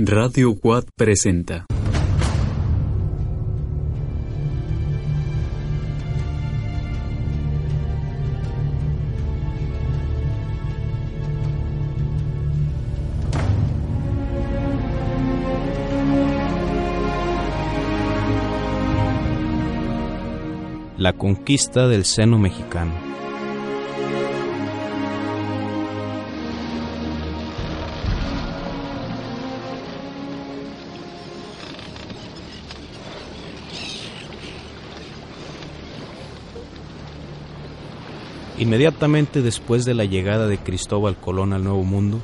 Radio Quad presenta. La conquista del seno mexicano. Inmediatamente después de la llegada de Cristóbal Colón al Nuevo Mundo,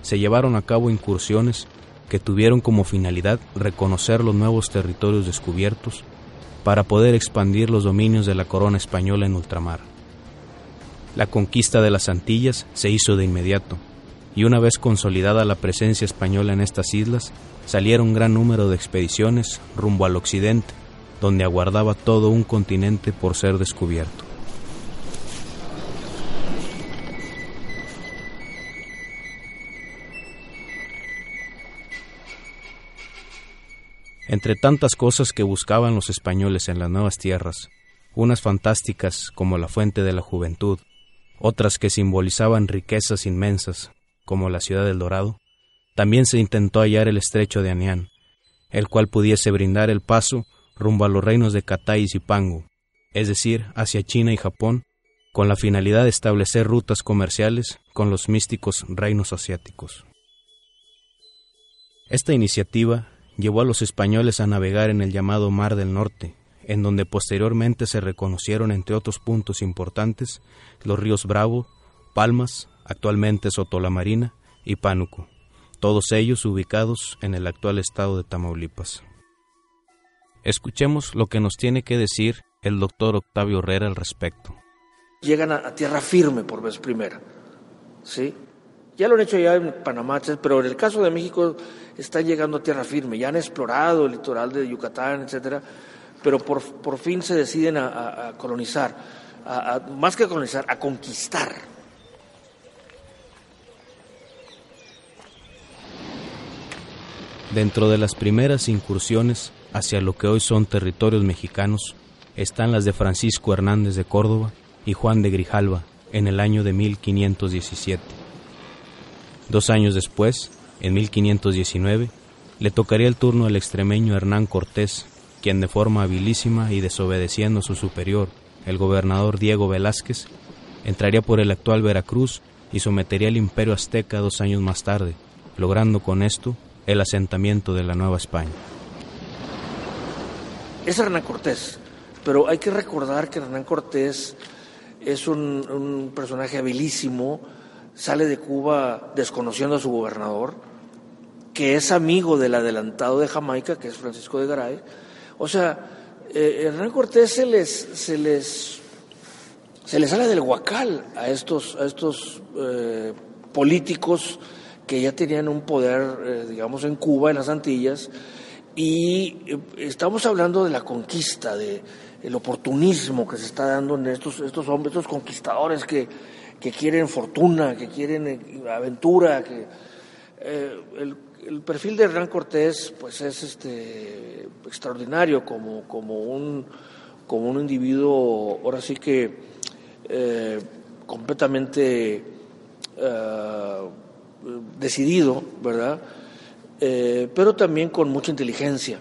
se llevaron a cabo incursiones que tuvieron como finalidad reconocer los nuevos territorios descubiertos para poder expandir los dominios de la corona española en ultramar. La conquista de las Antillas se hizo de inmediato, y una vez consolidada la presencia española en estas islas, salieron gran número de expediciones rumbo al occidente, donde aguardaba todo un continente por ser descubierto. Entre tantas cosas que buscaban los españoles en las nuevas tierras, unas fantásticas como la fuente de la juventud, otras que simbolizaban riquezas inmensas, como la ciudad del Dorado, también se intentó hallar el estrecho de Anián, el cual pudiese brindar el paso rumbo a los reinos de Catay y Zipango, es decir, hacia China y Japón, con la finalidad de establecer rutas comerciales con los místicos reinos asiáticos. Esta iniciativa llevó a los españoles a navegar en el llamado Mar del Norte, en donde posteriormente se reconocieron, entre otros puntos importantes, los ríos Bravo, Palmas, actualmente Sotolamarina, y Pánuco, todos ellos ubicados en el actual estado de Tamaulipas. Escuchemos lo que nos tiene que decir el doctor Octavio Herrera al respecto. Llegan a, tierra firme por vez primera, ¿sí? Ya lo han hecho ya en Panamá, pero en el caso de México están llegando a tierra firme, ya han explorado el litoral de Yucatán, etcétera, pero por, por fin se deciden a, colonizar, más que colonizar, a conquistar. Dentro de las primeras incursiones hacia lo que hoy son territorios mexicanos están las de Francisco Hernández de Córdoba y Juan de Grijalva en el año de 1517. Dos años después, en 1519, le tocaría el turno al extremeño Hernán Cortés, quien de forma habilísima y desobedeciendo a su superior, el gobernador Diego Velázquez, entraría por el actual Veracruz y sometería al imperio azteca dos años más tarde, logrando con esto el asentamiento de la Nueva España. Es Hernán Cortés, pero hay que recordar que Hernán Cortés es un, un personaje habilísimo, sale de Cuba desconociendo a su gobernador, que es amigo del adelantado de Jamaica, que es Francisco de Garay. O sea, eh, Hernán Cortés se les, se les, se les sale del huacal a estos, a estos eh, políticos que ya tenían un poder, eh, digamos, en Cuba, en las Antillas, y estamos hablando de la conquista, de el oportunismo que se está dando en estos, estos hombres, estos conquistadores que, que quieren fortuna, que quieren eh, aventura, que eh, el, perfil de Hernán Cortés pues es este extraordinario como, como un como un individuo ahora sí que eh, completamente decidido, ¿verdad? pero también con mucha inteligencia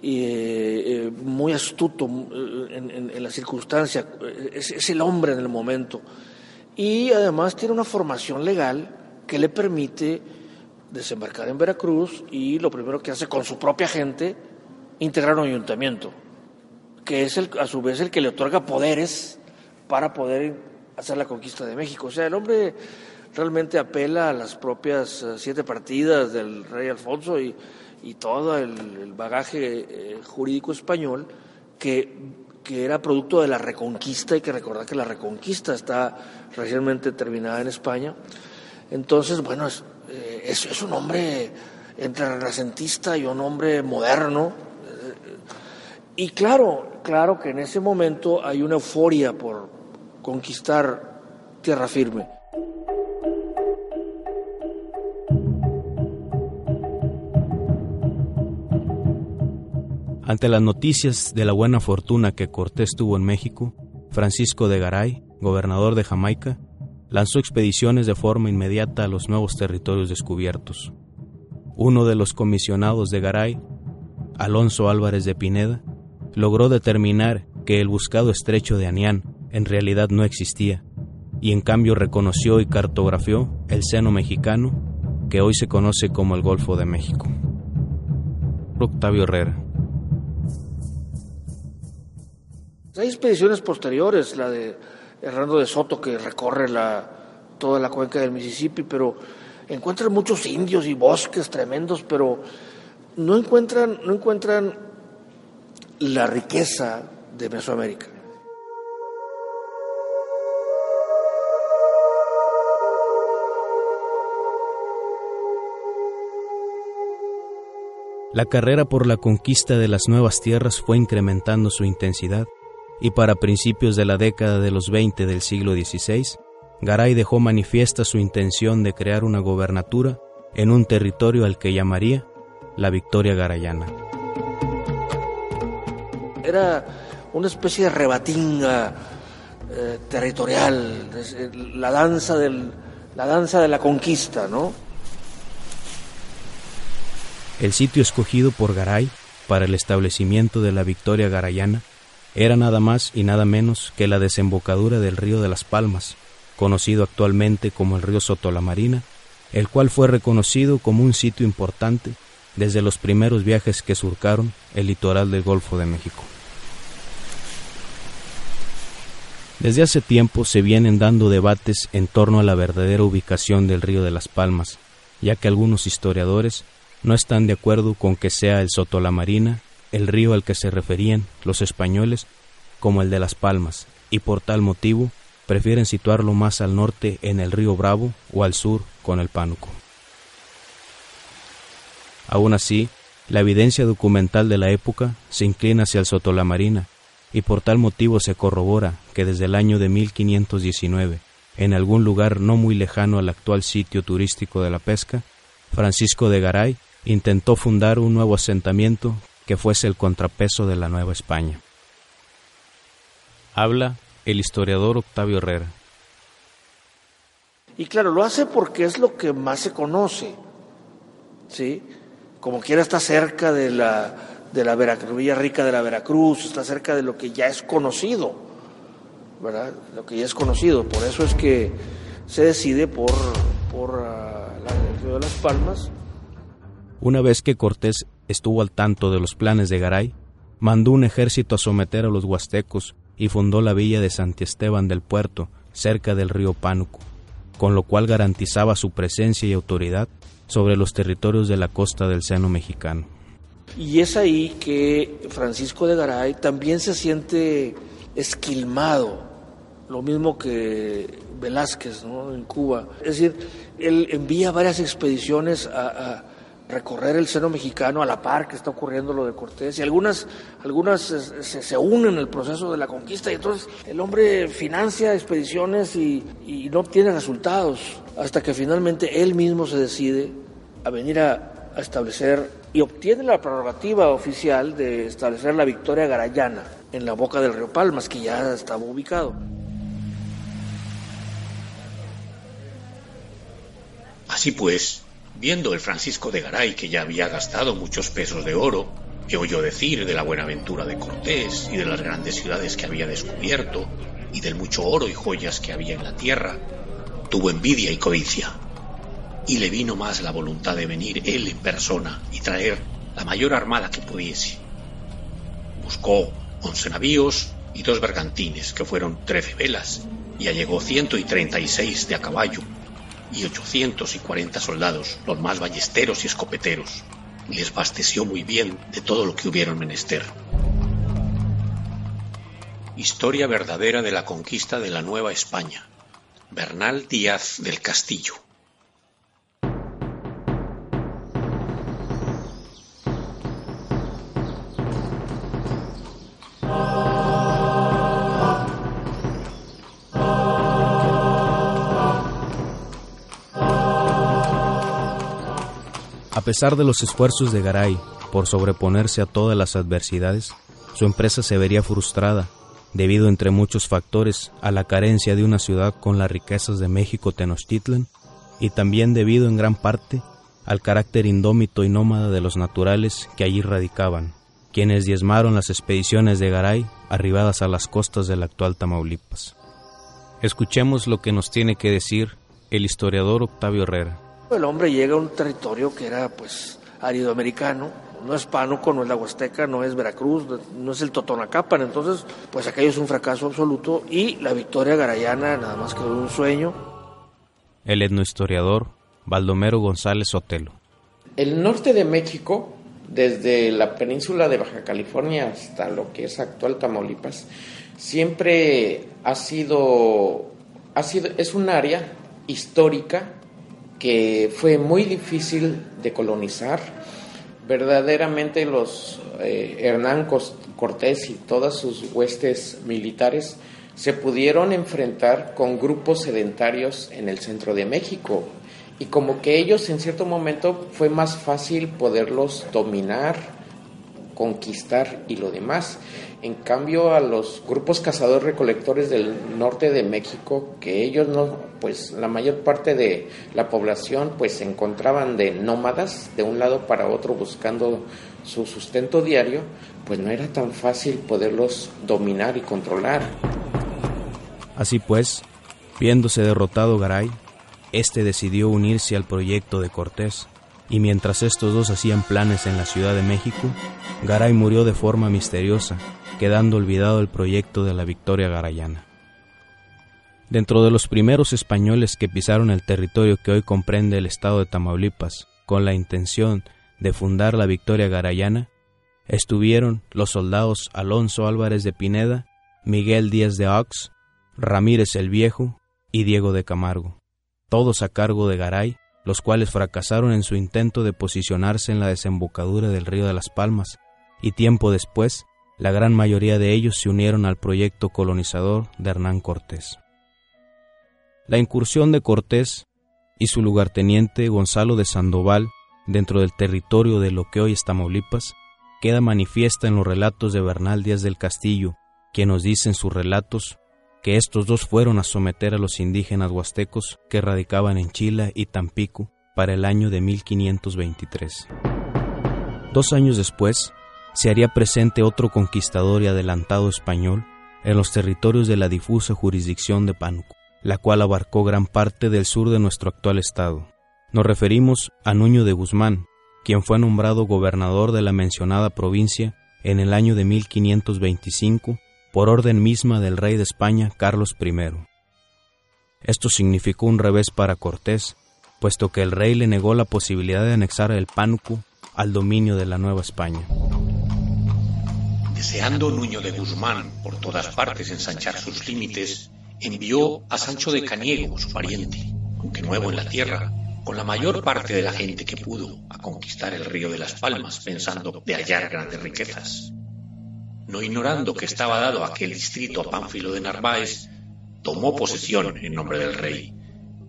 y muy astuto en, en, la circunstancia, es, el hombre en el momento y además tiene una formación legal que le permite desembarcar en Veracruz y lo primero que hace con su propia gente, integrar un ayuntamiento, que es el, a su vez el que le otorga poderes para poder hacer la conquista de México. O sea, el hombre realmente apela a las propias eh, siete partidas del rey Alfonso y, todo el, bagaje eh, jurídico español que que era producto de la reconquista, hay que recordar que la reconquista está recientemente terminada en España. Entonces, bueno, es, eh, es, un hombre entre renacentista y un hombre moderno. y claro, claro que en ese momento hay una euforia por conquistar tierra firme. Ante las noticias de la buena fortuna que Cortés tuvo en México, Francisco de Garay, gobernador de Jamaica, lanzó expediciones de forma inmediata a los nuevos territorios descubiertos. Uno de los comisionados de Garay, Alonso Álvarez de Pineda, logró determinar que el buscado estrecho de Anián en realidad no existía, y en cambio reconoció y cartografió el seno mexicano que hoy se conoce como el Golfo de México. Octavio Herrera Hay expediciones posteriores, la de Hernando de Soto, que recorre la, toda la cuenca del Mississippi, pero encuentran muchos indios y bosques tremendos, pero no encuentran, no encuentran la riqueza de Mesoamérica. La carrera por la conquista de las nuevas tierras fue incrementando su intensidad y para principios de la década de los 20 del siglo XVI, Garay dejó manifiesta su intención de crear una gobernatura en un territorio al que llamaría la Victoria Garayana. Era una especie de rebatinga eh, territorial, eh, la danza, del, la danza de la conquista, ¿no? El sitio escogido por Garay para el establecimiento de la Victoria Garayana era nada más y nada menos que la desembocadura del río de las Palmas, conocido actualmente como el río Sotolamarina, el cual fue reconocido como un sitio importante desde los primeros viajes que surcaron el litoral del Golfo de México. Desde hace tiempo se vienen dando debates en torno a la verdadera ubicación del río de las Palmas, ya que algunos historiadores no están de acuerdo con que sea el Sotolamarina el río al que se referían los españoles como el de las Palmas, y por tal motivo prefieren situarlo más al norte en el río Bravo o al sur con el Pánuco. Aún así, la evidencia documental de la época se inclina hacia el Sotolamarina, y por tal motivo se corrobora que desde el año de 1519, en algún lugar no muy lejano al actual sitio turístico de la pesca, Francisco de Garay intentó fundar un nuevo asentamiento que fuese el contrapeso de la Nueva España. Habla el historiador Octavio Herrera. Y claro, lo hace porque es lo que más se conoce, ¿sí? Como quiera está cerca de la, de la Veracruz, Villa Rica de la Veracruz, está cerca de lo que ya es conocido, ¿verdad? Lo que ya es conocido, por eso es que se decide por, por uh, de Las Palmas. Una vez que Cortés estuvo al tanto de los planes de Garay, mandó un ejército a someter a los huastecos y fundó la villa de Santiesteban del Puerto, cerca del río Pánuco, con lo cual garantizaba su presencia y autoridad sobre los territorios de la costa del seno mexicano. Y es ahí que Francisco de Garay también se siente esquilmado, lo mismo que Velázquez en Cuba. Es decir, él envía varias expediciones a recorrer el seno mexicano a la par que está ocurriendo lo de Cortés y algunas, algunas se, se unen el proceso de la conquista y entonces el hombre financia expediciones y, y no obtiene resultados hasta que finalmente él mismo se decide a venir a, a establecer y obtiene la prerrogativa oficial de establecer la victoria garayana en la boca del río Palmas, que ya estaba ubicado. Así pues, Viendo el Francisco de Garay que ya había gastado muchos pesos de oro, que oyó decir de la buena aventura de Cortés y de las grandes ciudades que había descubierto y del mucho oro y joyas que había en la tierra, tuvo envidia y codicia. Y le vino más la voluntad de venir él en persona y traer la mayor armada que pudiese. Buscó once navíos y dos bergantines, que fueron trece velas, y allegó ciento y treinta y seis de a caballo y 840 soldados, los más ballesteros y escopeteros, y les basteció muy bien de todo lo que hubieron menester. Historia verdadera de la conquista de la Nueva España. Bernal Díaz del Castillo. A pesar de los esfuerzos de Garay por sobreponerse a todas las adversidades, su empresa se vería frustrada debido entre muchos factores a la carencia de una ciudad con las riquezas de México Tenochtitlan y también debido en gran parte al carácter indómito y nómada de los naturales que allí radicaban, quienes diezmaron las expediciones de Garay arribadas a las costas del actual Tamaulipas. Escuchemos lo que nos tiene que decir el historiador Octavio Herrera. El hombre llega a un territorio que era pues árido americano, no es Pánuco, no es la Huasteca, no es Veracruz, no es el Totonacapan, entonces pues aquello es un fracaso absoluto y la victoria garayana nada más que un sueño. El etnohistoriador Baldomero González Sotelo. El norte de México, desde la península de Baja California hasta lo que es actual Tamaulipas, siempre ha sido, ha sido es un área histórica que fue muy difícil de colonizar. Verdaderamente los eh, Hernán Cortés y todas sus huestes militares se pudieron enfrentar con grupos sedentarios en el centro de México y como que ellos en cierto momento fue más fácil poderlos dominar, conquistar y lo demás. En cambio a los grupos cazadores recolectores del norte de México, que ellos no, pues la mayor parte de la población pues se encontraban de nómadas de un lado para otro buscando su sustento diario, pues no era tan fácil poderlos dominar y controlar. Así pues, viéndose derrotado Garay, este decidió unirse al proyecto de Cortés, y mientras estos dos hacían planes en la Ciudad de México, Garay murió de forma misteriosa, quedando olvidado el proyecto de la victoria garayana. Dentro de los primeros españoles que pisaron el territorio que hoy comprende el estado de Tamaulipas, con la intención de fundar la victoria garayana, estuvieron los soldados Alonso Álvarez de Pineda, Miguel Díaz de Ox, Ramírez el Viejo y Diego de Camargo todos a cargo de Garay, los cuales fracasaron en su intento de posicionarse en la desembocadura del río de las Palmas, y tiempo después, la gran mayoría de ellos se unieron al proyecto colonizador de Hernán Cortés. La incursión de Cortés y su lugarteniente Gonzalo de Sandoval dentro del territorio de lo que hoy es Tamaulipas queda manifiesta en los relatos de Bernal Díaz del Castillo, que nos dice en sus relatos que estos dos fueron a someter a los indígenas huastecos que radicaban en Chila y Tampico para el año de 1523. Dos años después, se haría presente otro conquistador y adelantado español en los territorios de la difusa jurisdicción de Pánuco, la cual abarcó gran parte del sur de nuestro actual estado. Nos referimos a Nuño de Guzmán, quien fue nombrado gobernador de la mencionada provincia en el año de 1525 por orden misma del rey de España Carlos I. Esto significó un revés para Cortés, puesto que el rey le negó la posibilidad de anexar el Pánuco al dominio de la Nueva España. Deseando Nuño de Guzmán por todas partes ensanchar sus límites, envió a Sancho de Caniego, su pariente, aunque nuevo en la tierra, con la mayor parte de la gente que pudo, a conquistar el río de las Palmas, pensando de hallar grandes riquezas no ignorando que estaba dado aquel distrito a Pánfilo de Narváez, tomó posesión en nombre del rey,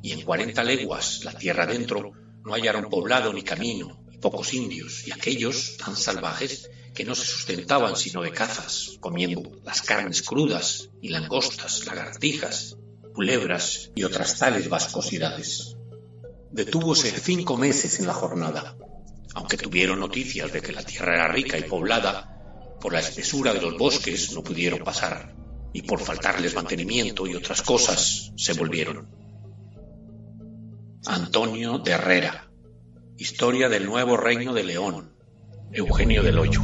y en cuarenta leguas, la tierra adentro, no hallaron poblado ni camino, y pocos indios, y aquellos tan salvajes que no se sustentaban sino de cazas, comiendo las carnes crudas y langostas, lagartijas, culebras y otras tales vascosidades. Detúvose cinco meses en la jornada, aunque tuvieron noticias de que la tierra era rica y poblada, por la espesura de los bosques no pudieron pasar y por faltarles mantenimiento y otras cosas se volvieron. Antonio de Herrera. Historia del nuevo reino de León. Eugenio del Hoyo.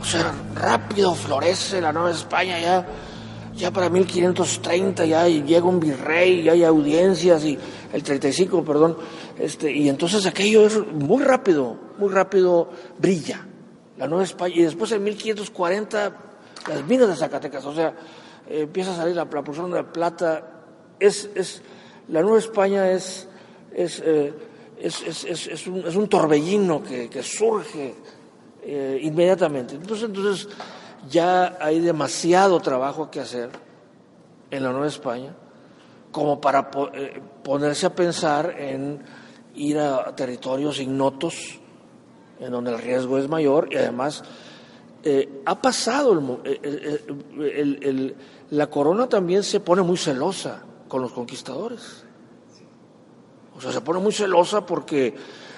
O sea, rápido florece la Nueva España ya ya para 1530 ya llega un virrey, ya hay audiencias y el 35, perdón, este, y entonces aquello es muy rápido, muy rápido brilla la Nueva España y después en 1540 las minas de Zacatecas, o sea, empieza a salir la, la de la plata, es, es, la Nueva España es, es, eh, es, es un, torbellino que, que surge eh, inmediatamente. Entonces, entonces ya hay demasiado trabajo que hacer en la Nueva España como para eh, ponerse a pensar en ir a territorios ignotos, en donde el riesgo es mayor y además eh, ha pasado, el, la corona también se pone muy celosa con los conquistadores. O sea, se pone muy celosa porque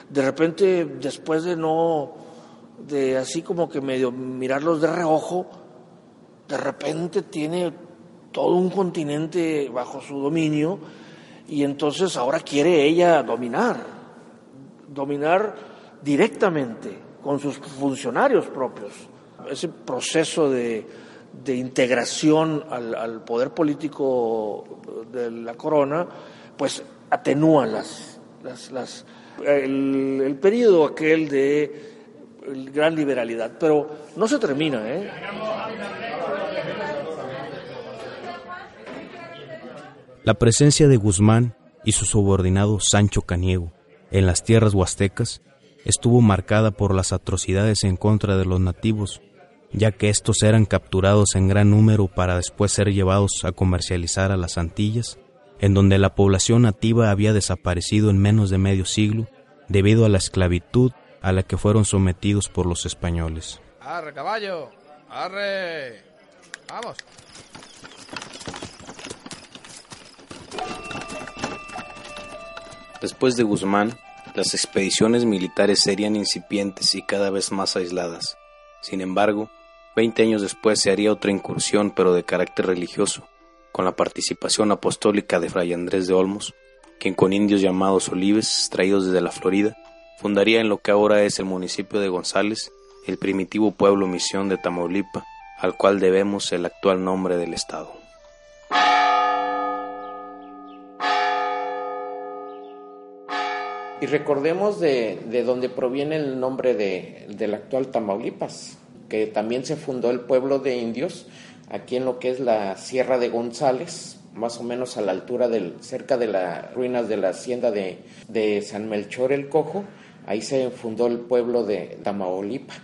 de repente, después de no, de así como que medio mirarlos de reojo, de repente tiene todo un continente bajo su dominio y entonces ahora quiere ella dominar, dominar directamente con sus funcionarios propios. Ese proceso de, integración al, poder político de la corona, pues atenúa las, las, el, el periodo aquel de gran liberalidad, pero no se termina. ¿eh? La presencia de Guzmán y su subordinado Sancho Caniego en las tierras huastecas estuvo marcada por las atrocidades en contra de los nativos, ya que estos eran capturados en gran número para después ser llevados a comercializar a las Antillas, en donde la población nativa había desaparecido en menos de medio siglo debido a la esclavitud a la que fueron sometidos por los españoles. ¡Arre, caballo! ¡Arre! ¡Vamos! Después de Guzmán, las expediciones militares serían incipientes y cada vez más aisladas. Sin embargo, 20 años después se haría otra incursión, pero de carácter religioso, con la participación apostólica de Fray Andrés de Olmos, quien con indios llamados Olives, traídos desde la Florida, fundaría en lo que ahora es el municipio de González el primitivo pueblo misión de Tamaulipa, al cual debemos el actual nombre del estado. Y recordemos de, de dónde proviene el nombre de, del actual Tamaulipas, que también se fundó el pueblo de indios aquí en lo que es la Sierra de González, más o menos a la altura del, cerca de las ruinas de la hacienda de, de San Melchor el Cojo, ahí se fundó el pueblo de Tamaulipa.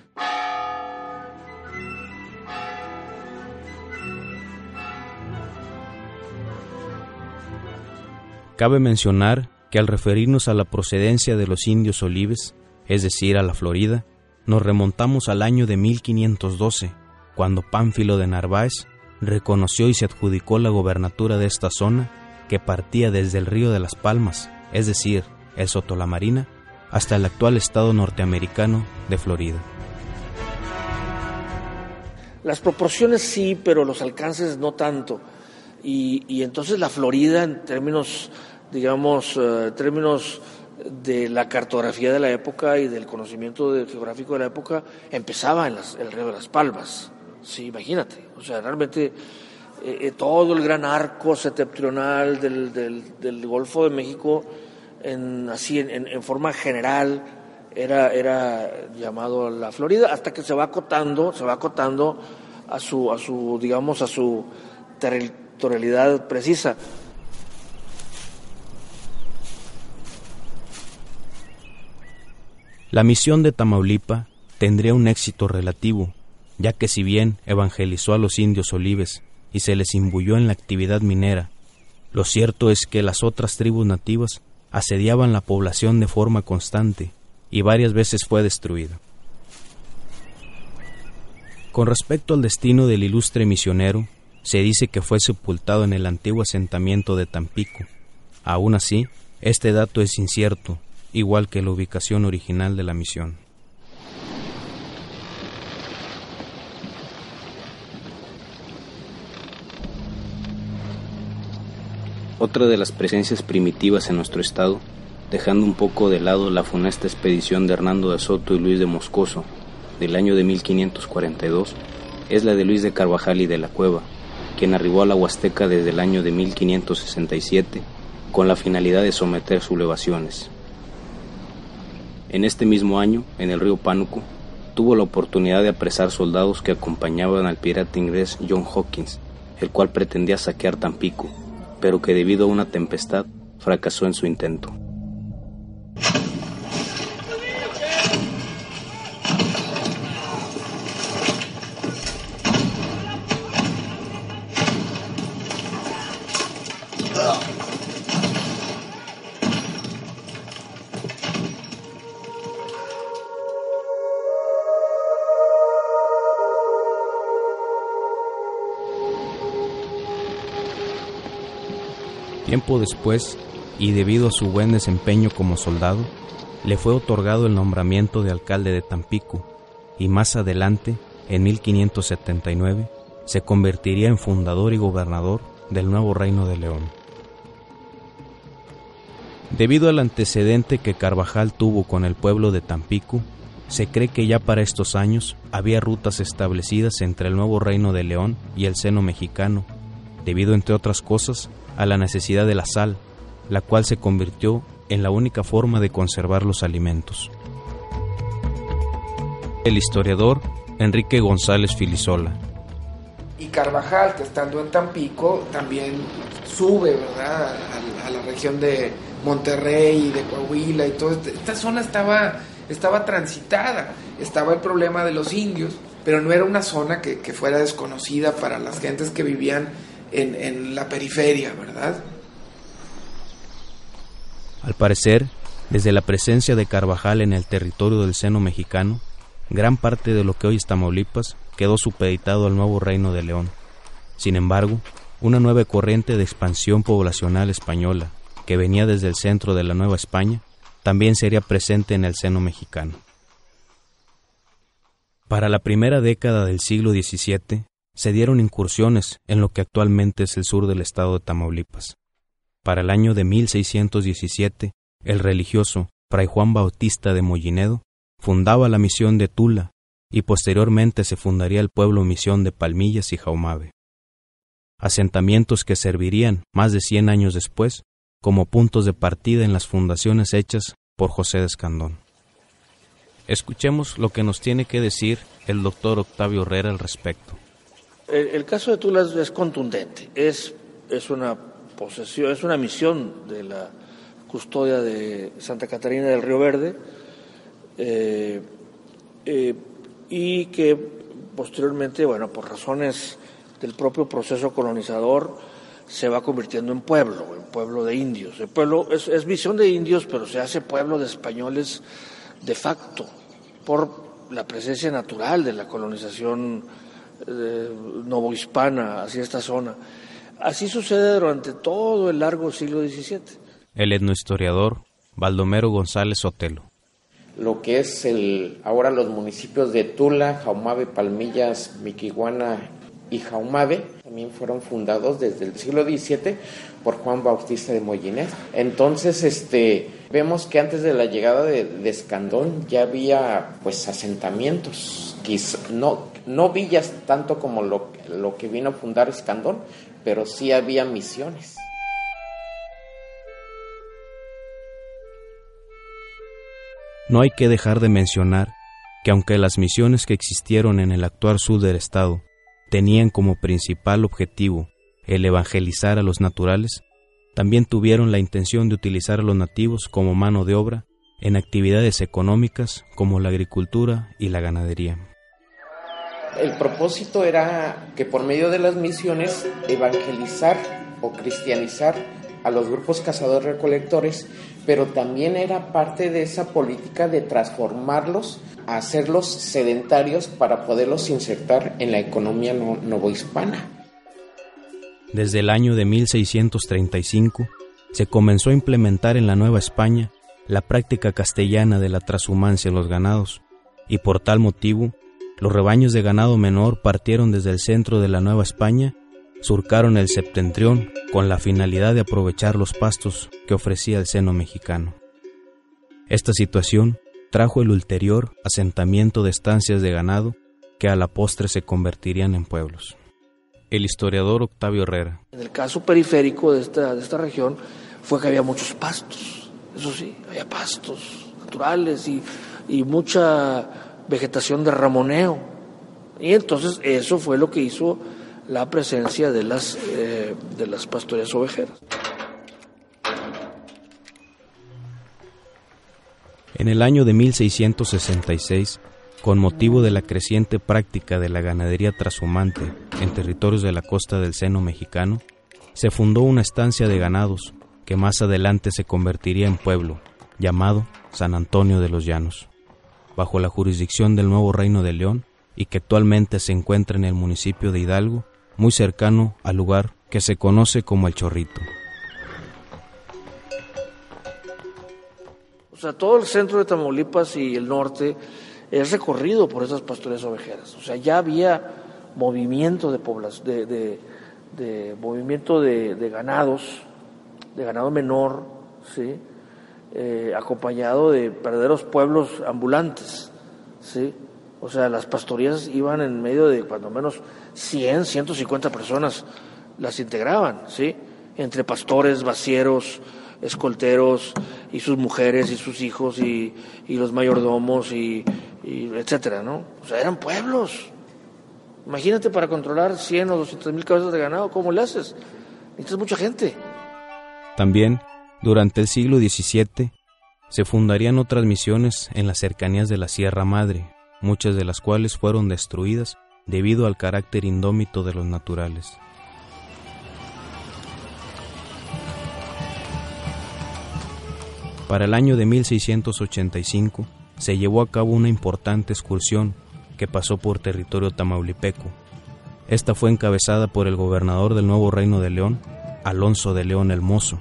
Cabe mencionar que al referirnos a la procedencia de los indios olives, es decir, a la Florida, nos remontamos al año de 1512, cuando Pánfilo de Narváez reconoció y se adjudicó la gobernatura de esta zona que partía desde el río de las Palmas, es decir, el Sotolamarina, hasta el actual estado norteamericano de Florida. Las proporciones sí, pero los alcances no tanto. Y, entonces la Florida, en términos digamos, eh, términos de la cartografía de la época y del conocimiento geográfico de la época, empezaba en el río de las Palmas. Sí, imagínate. O sea, realmente eh, eh, todo el gran arco septentrional del, del, Golfo de México, en, así en, forma general, era, era llamado la Florida, hasta que se va acotando, se va acotando a su, a su digamos, a su territorialidad precisa. La misión de Tamaulipa tendría un éxito relativo, ya que si bien evangelizó a los indios olives y se les imbuyó en la actividad minera, lo cierto es que las otras tribus nativas asediaban la población de forma constante y varias veces fue destruida. Con respecto al destino del ilustre misionero, se dice que fue sepultado en el antiguo asentamiento de Tampico. Aún así, este dato es incierto igual que la ubicación original de la misión. Otra de las presencias primitivas en nuestro estado, dejando un poco de lado la funesta expedición de Hernando de Soto y Luis de Moscoso del año de 1542, es la de Luis de Carvajal y de la Cueva, quien arribó a la Huasteca desde el año de 1567 con la finalidad de someter sublevaciones. En este mismo año, en el río Pánuco, tuvo la oportunidad de apresar soldados que acompañaban al pirata inglés John Hawkins, el cual pretendía saquear Tampico, pero que debido a una tempestad fracasó en su intento. Tiempo después, y debido a su buen desempeño como soldado, le fue otorgado el nombramiento de alcalde de Tampico y más adelante, en 1579, se convertiría en fundador y gobernador del nuevo reino de León. Debido al antecedente que Carvajal tuvo con el pueblo de Tampico, se cree que ya para estos años había rutas establecidas entre el nuevo reino de León y el seno mexicano, debido entre otras cosas a la necesidad de la sal, la cual se convirtió en la única forma de conservar los alimentos. El historiador Enrique González Filisola. Y Carvajal, que estando en Tampico, también sube, ¿verdad?, a, la región de Monterrey, de Coahuila y todo. Esta zona estaba, estaba transitada, estaba el problema de los indios, pero no era una zona que fuera desconocida para las gentes que vivían en, la periferia, ¿verdad? Al parecer, desde la presencia de Carvajal en el territorio del seno mexicano, gran parte de lo que hoy es Tamaulipas quedó supeditado al nuevo reino de León. Sin embargo, una nueva corriente de expansión poblacional española, que venía desde el centro de la Nueva España, también sería presente en el seno mexicano. Para la primera década del siglo XVII se dieron incursiones en lo que actualmente es el sur del estado de Tamaulipas. Para el año de 1617, el religioso Fray Juan Bautista de Mollinedo fundaba la misión de Tula y posteriormente se fundaría el pueblo misión de Palmillas y Jaumave. Asentamientos que servirían, más de cien años después, como puntos de partida en las fundaciones hechas por José de Escandón. Escuchemos lo que nos tiene que decir el doctor Octavio Herrera al respecto. El, caso de Tula es, contundente, es, es una posesión, es una misión de la custodia de Santa Catarina del Río Verde eh, eh, y que posteriormente, bueno, por razones del propio proceso colonizador, se va convirtiendo en pueblo, en pueblo de indios. El pueblo es, es visión de indios, pero se hace pueblo de españoles de facto, por la presencia natural de la colonización eh, novohispana hacia esta zona. Así sucede durante todo el largo siglo XVII. El etnohistoriador Baldomero González Sotelo. Lo que es el, ahora los municipios de Tula, Jaumave, Palmillas, Miquihuana y Jaumave también fueron fundados desde el siglo XVII por Juan Bautista de Mollinet. Entonces, este, vemos que antes de la llegada de, Escandón ya había pues asentamientos, no, no villas tanto como lo, lo que vino a fundar Escandón, pero sí había misiones. No hay que dejar de mencionar que aunque las misiones que existieron en el actual sur del estado tenían como principal objetivo el evangelizar a los naturales, también tuvieron la intención de utilizar a los nativos como mano de obra en actividades económicas como la agricultura y la ganadería. El propósito era que por medio de las misiones evangelizar o cristianizar a los grupos cazadores-recolectores, pero también era parte de esa política de transformarlos, hacerlos sedentarios para poderlos insertar en la economía novohispana. Desde el año de 1635 se comenzó a implementar en la Nueva España la práctica castellana de la transhumancia en los ganados, y por tal motivo los rebaños de ganado menor partieron desde el centro de la Nueva España, surcaron el septentrión con la finalidad de aprovechar los pastos que ofrecía el seno mexicano. Esta situación trajo el ulterior asentamiento de estancias de ganado que a la postre se convertirían en pueblos. El historiador Octavio Herrera. En el caso periférico de esta, de esta región fue que había muchos pastos, eso sí, había pastos naturales y, y mucha vegetación de ramoneo. Y entonces eso fue lo que hizo la presencia de las, eh, de las pastoreas ovejeras. En el año de 1666, con motivo de la creciente práctica de la ganadería trashumante en territorios de la costa del seno mexicano, se fundó una estancia de ganados que más adelante se convertiría en pueblo, llamado San Antonio de los Llanos bajo la jurisdicción del nuevo Reino de León y que actualmente se encuentra en el municipio de Hidalgo, muy cercano al lugar que se conoce como El Chorrito. O sea, todo el centro de Tamaulipas y el norte es recorrido por esas pastorías ovejeras. O sea, ya había movimiento de poblas, de, de, de movimiento de, de, ganados, de ganado menor, ¿sí? Eh, acompañado de verdaderos pueblos ambulantes, ¿sí? O sea, las pastorías iban en medio de cuando menos 100, 150 personas las integraban, ¿sí? Entre pastores, vacieros, escolteros y sus mujeres y sus hijos y, los mayordomos y, y, etcétera, ¿no? O sea, eran pueblos. Imagínate para controlar 100 o 200 mil cabezas de ganado, ¿cómo le haces? Necesitas mucha gente. También, durante el siglo XVII, se fundarían otras misiones en las cercanías de la Sierra Madre, muchas de las cuales fueron destruidas debido al carácter indómito de los naturales. Para el año de 1685 se llevó a cabo una importante excursión que pasó por territorio tamaulipeco. Esta fue encabezada por el gobernador del nuevo reino de León, Alonso de León el Mozo,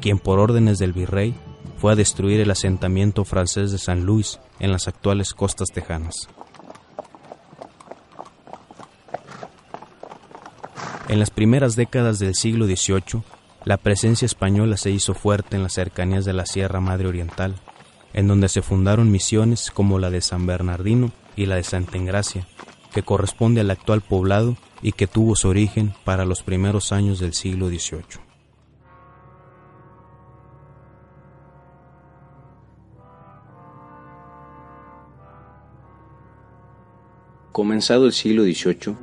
quien por órdenes del virrey fue a destruir el asentamiento francés de San Luis en las actuales costas tejanas. En las primeras décadas del siglo XVIII, la presencia española se hizo fuerte en las cercanías de la Sierra Madre Oriental, en donde se fundaron misiones como la de San Bernardino y la de Santa Engracia, que corresponde al actual poblado y que tuvo su origen para los primeros años del siglo XVIII. Comenzado el siglo XVIII,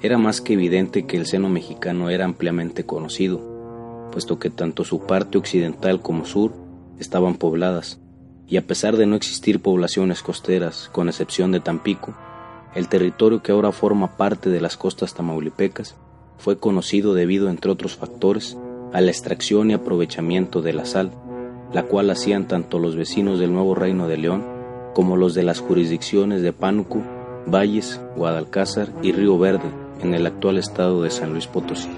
era más que evidente que el seno mexicano era ampliamente conocido, puesto que tanto su parte occidental como sur estaban pobladas, y a pesar de no existir poblaciones costeras, con excepción de Tampico, el territorio que ahora forma parte de las costas tamaulipecas fue conocido debido, entre otros factores, a la extracción y aprovechamiento de la sal, la cual hacían tanto los vecinos del nuevo reino de León como los de las jurisdicciones de Pánuco, Valles, Guadalcázar y Río Verde, en el actual estado de San Luis Potosí.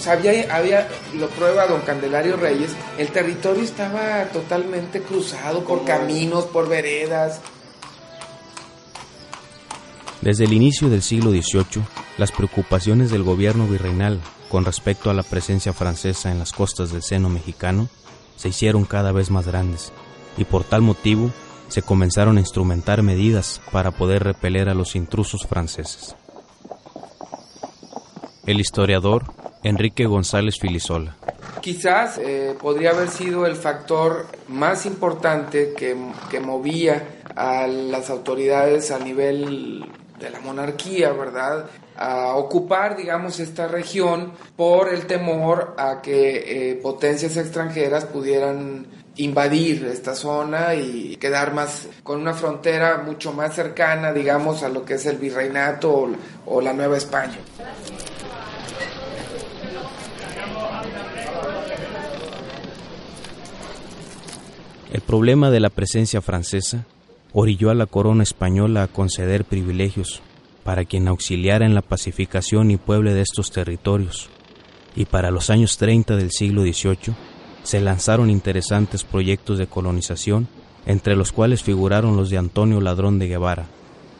o sea, había, lo prueba don Candelario Reyes, el territorio estaba totalmente cruzado por caminos, por veredas. Desde el inicio del siglo XVIII, las preocupaciones del gobierno virreinal con respecto a la presencia francesa en las costas del seno mexicano se hicieron cada vez más grandes, y por tal motivo se comenzaron a instrumentar medidas para poder repeler a los intrusos franceses. El historiador Enrique González Filisola. Quizás eh, podría haber sido el factor más importante que, que movía a las autoridades a nivel de la monarquía, ¿verdad? A ocupar, digamos, esta región por el temor a que eh, potencias extranjeras pudieran invadir esta zona y quedar más con una frontera mucho más cercana, digamos, a lo que es el virreinato o, la Nueva España. El problema de la presencia francesa orilló a la corona española a conceder privilegios para quien auxiliara en la pacificación y pueble de estos territorios, y para los años 30 del siglo XVIII se lanzaron interesantes proyectos de colonización, entre los cuales figuraron los de Antonio Ladrón de Guevara,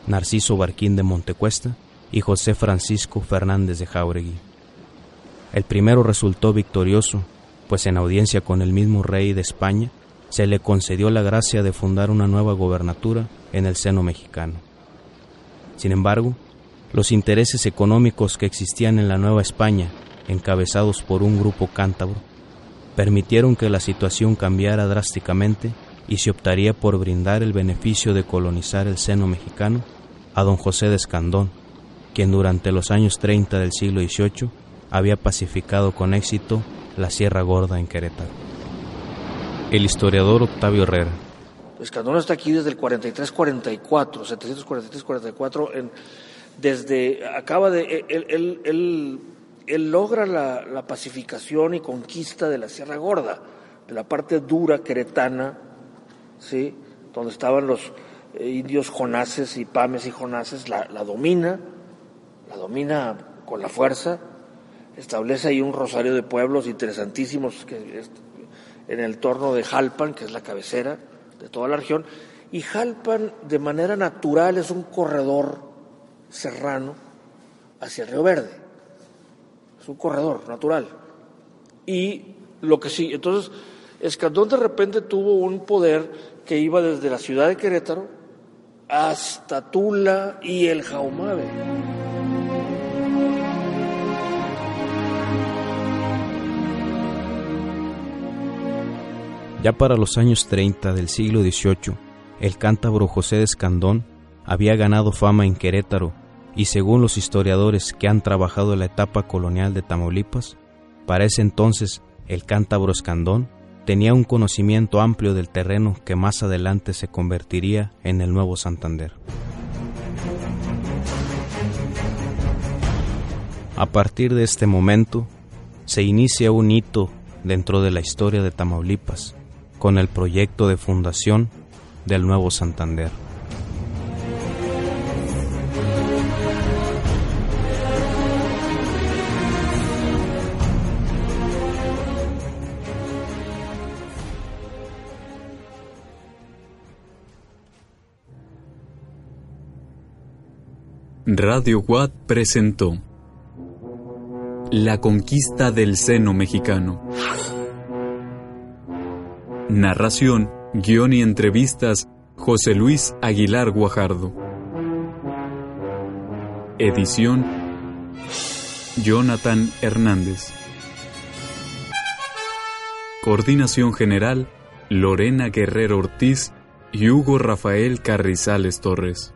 Narciso Barquín de Montecuesta y José Francisco Fernández de Jauregui. El primero resultó victorioso, pues en audiencia con el mismo rey de España se le concedió la gracia de fundar una nueva gobernatura en el seno mexicano. Sin embargo, los intereses económicos que existían en la Nueva España, encabezados por un grupo cántabro, permitieron que la situación cambiara drásticamente y se optaría por brindar el beneficio de colonizar el seno mexicano a don José de Escandón, quien durante los años 30 del siglo XVIII había pacificado con éxito la Sierra Gorda en Querétaro. El historiador Octavio Herrera. Escandón está aquí desde el 43-44, 743-44, desde, acaba de, él, logra la, pacificación y conquista de la Sierra Gorda, de la parte dura queretana, ¿sí? donde estaban los eh, indios jonases y pames y jonases, la, domina, la domina con la fuerza, establece ahí un rosario de pueblos interesantísimos en el torno de Jalpan, que es la cabecera de toda la región, y Jalpan de manera natural es un corredor serrano hacia el Río Verde. Es un corredor natural. Y lo que sí, entonces Escandón de repente tuvo un poder que iba desde la ciudad de Querétaro hasta Tula y el Jaumabe. Ya para los años 30 del siglo XVIII, el cántabro José de Escandón había ganado fama en Querétaro y según los historiadores que han trabajado la etapa colonial de Tamaulipas, para ese entonces el cántabro Escandón tenía un conocimiento amplio del terreno que más adelante se convertiría en el nuevo Santander. A partir de este momento, se inicia un hito dentro de la historia de Tamaulipas, con el proyecto de fundación del nuevo Santander. Radio Watt presentó La conquista del seno mexicano. Narración, guion y entrevistas, José Luis Aguilar Guajardo. Edición, Jonathan Hernández. Coordinación General, Lorena Guerrero Ortiz y Hugo Rafael Carrizales Torres.